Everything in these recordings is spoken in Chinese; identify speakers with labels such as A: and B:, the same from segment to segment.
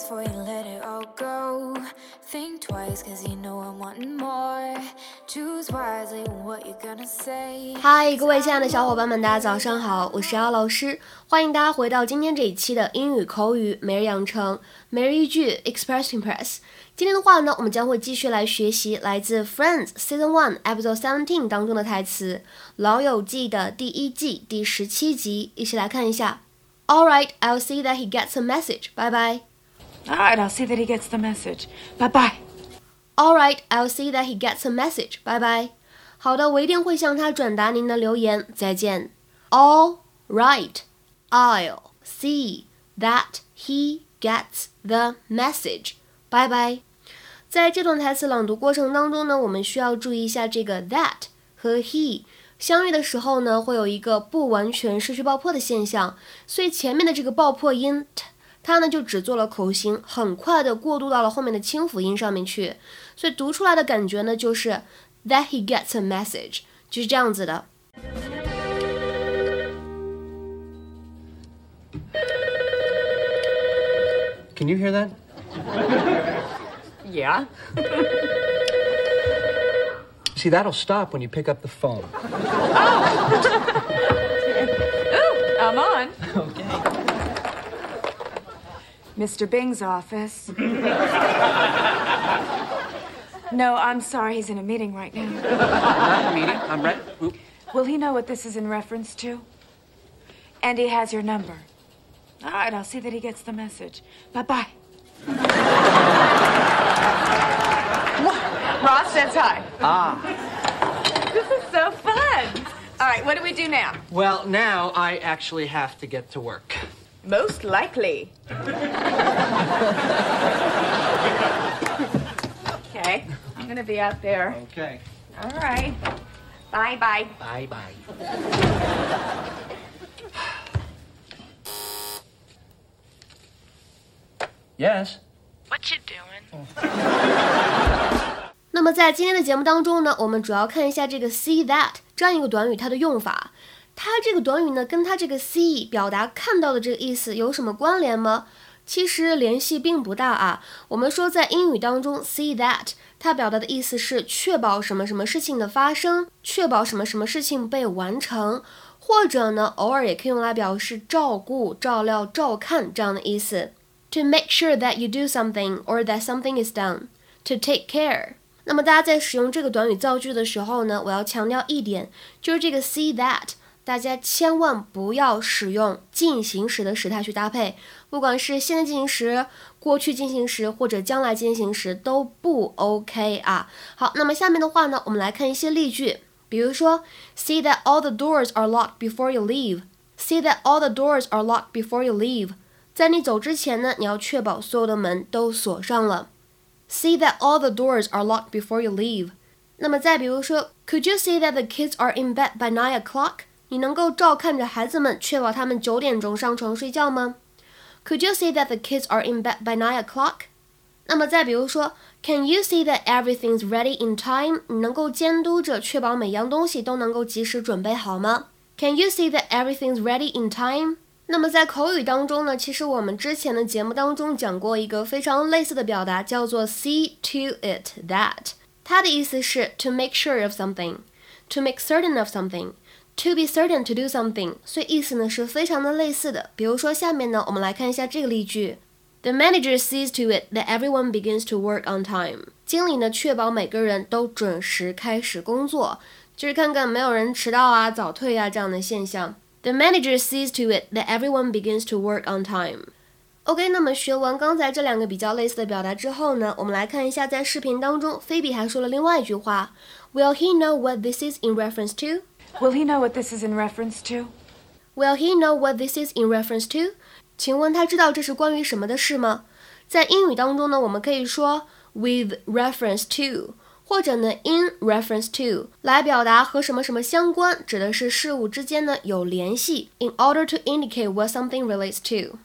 A: before you let it all go. Think twice, cause you know I'm wanting more. Choose wisely what you're gonna say.
B: hi，各位亲爱的小伙伴们，大家早上好，我是姚老师，欢迎大家回到今天这一期的英语口语每日养成每日一句 Express Impress。今天的话呢，我们将会继续来学习来自 Friends Season One Episode Seventeen 当中的台词，《老友记》的第一季第十七集，一起来看一下。All right, I'll see that he gets a message. Bye bye.
C: All right, I'll see that he gets the message. Bye bye.
B: All right, I'll see that he gets a message. Bye bye. 好的，我一定会向他转达您的留言。再见。All right, I'll see that he gets the message. Bye bye. 在这段台词朗读过程当中呢，我们需要注意一下这个 that 和 he。相遇的时候呢，会有一个不完全失去爆破的现象，所以前面的这个爆破音 t， 它呢就只做了口型，很快的过渡到了后面的清辅音上面去，所以读出来的感觉呢就是 that he gets a message，就是这样子的。
D: Can you hear that?
C: Yeah.
D: See, that'll stop when you pick up the phone.
C: Ooh, Mr. Bing's office. no, I'm sorry. He's in a meeting right now.
D: Not a meeting. I'm right. Oop.
C: Will he know what this is in reference to? And he has your number. All right, I'll see that he gets the message. Bye bye. Ross says hi.
D: Ah.
C: This is so fun. All right, what do we do now?
D: Well, now I actually have to get to work.
C: Most likely. okay, I'm gonna be out there.
D: Okay.
C: All right. Bye bye.
D: Bye bye. yes.
E: What you doing?
B: 那么在今天的节目当中呢，我们主要看一下这个 see that 这样一个短语它的用法。 它这个短语呢，跟它这个 see 表达看到的这个意思有什么关联吗？其实联系并不大啊。我们说在英语当中，see that 它表达的意思是确保什么什么事情的发生，确保什么什么事情被完成，或者呢，偶尔也可以用来表示照顾、照料、照看这样的意思。To make sure that you do something or that something is done. To take care. 那么大家在使用这个短语造句的时候呢，我要强调一点，就是这个 see that，大家千万不要使用进行时的时态去搭配，不管是现在进行时、过去进行时或者将来进行时都不 OK 啊。好，那么下面的话呢，我们来看一些例句，比如说，see that all the doors are locked before you leave. See that all the doors are locked before you leave. 在你走之前呢，你要确保所有的门都锁上了。See that all the doors are locked before you leave。那么再比如说，Could you see that the kids are in bed by nine o'clock？你能够照看着孩子们，确保他们九点钟上床睡觉吗？Could you see that the kids are in bed by nine o'clock？那么再比如说，Can you see that everything's ready in time？你能够监督着确保每样东西都能够及时准备好吗？Can you see that everything's ready in time？那么在口语当中呢，其实我们之前的节目当中讲过一个非常类似的表达，叫做 see to it that。它的意思是 to make sure of something，to make certain of something something，to be certain to do something。所以意思呢是非常的类似的。比如说下面呢，我们来看一下这个例句：The manager sees to it that everyone begins to work on time。经理呢确保每个人都准时开始工作，就是看看没有人迟到啊、早退啊这样的现象。The manager sees to it that everyone begins to work on time. OK，那么学完刚才这两个比较类似的表达之后呢，我们来看一下在视频当中，菲比还说了另外一句话：Will he know what this is in reference to?
C: Will he know what this is in reference to?
B: Will he know what this is in reference to? 请问他知道这是关于什么的事吗？在英语当中呢，我们可以说 with reference to。或者呢，in reference to 来表达和什么什么相关，指的是事物之间呢有联系。In order to indicate what something relates to，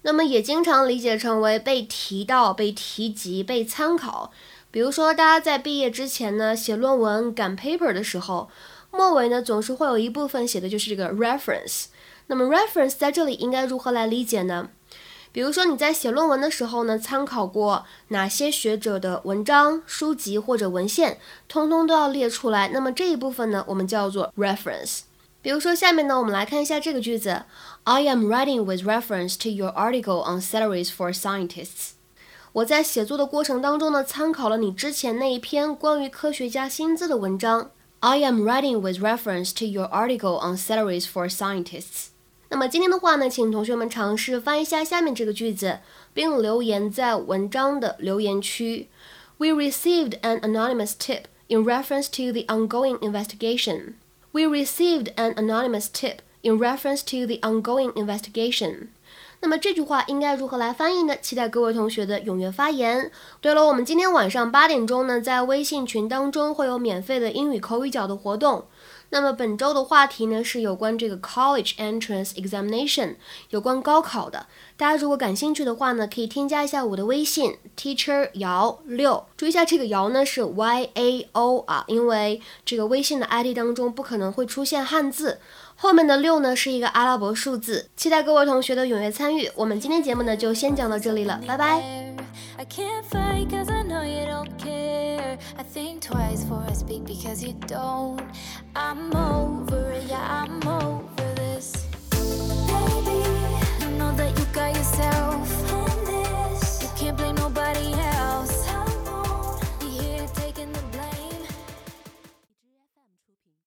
B: 那么也经常理解成为被提到、被提及、被参考。比如说，大家在毕业之前呢写论文、赶 paper 的时候， 末尾呢总是会有一部分写的就是这个 reference。那么 reference 在这里应该如何来理解呢？比如说你在写论文的时候呢，参考过哪些学者的文章、书籍或者文献，通通都要列出来。那么这一部分呢，我们叫做 reference。比如说下面呢，我们来看一下这个句子：I am writing with reference to your article on salaries for scientists。我在写作的过程当中呢，参考了你之前那一篇关于科学家薪资的文章。I am writing with reference to your article on salaries for scientists。那么今天的话呢，请同学们尝试翻译一下下面这个句子，并留言在文章的留言区。We received an anonymous tip in reference to the ongoing investigation. We received an anonymous tip in reference to the ongoing investigation. 那么这句话应该如何来翻译呢？期待各位同学的踊跃发言。对了，我们今天晚上八点钟呢，在微信群当中会有免费的英语口语角的活动。那么本周的话题呢是有关这个 college entrance examination，有关高考的。大家如果感兴趣的话呢，可以添加一下我的微信 teacher 姚六。注意一下这个姚呢是 Y A O 啊，因为这个微信的 ID 当中不可能会出现汉字。后面的六呢是一个阿拉伯数字，期待各位同学的踊跃参与。我们今天节目呢就先讲到这里了，拜拜。I can't fight cause I know you don't care. I think twice before I speak because you don't. I'm over it, yeah, I'm over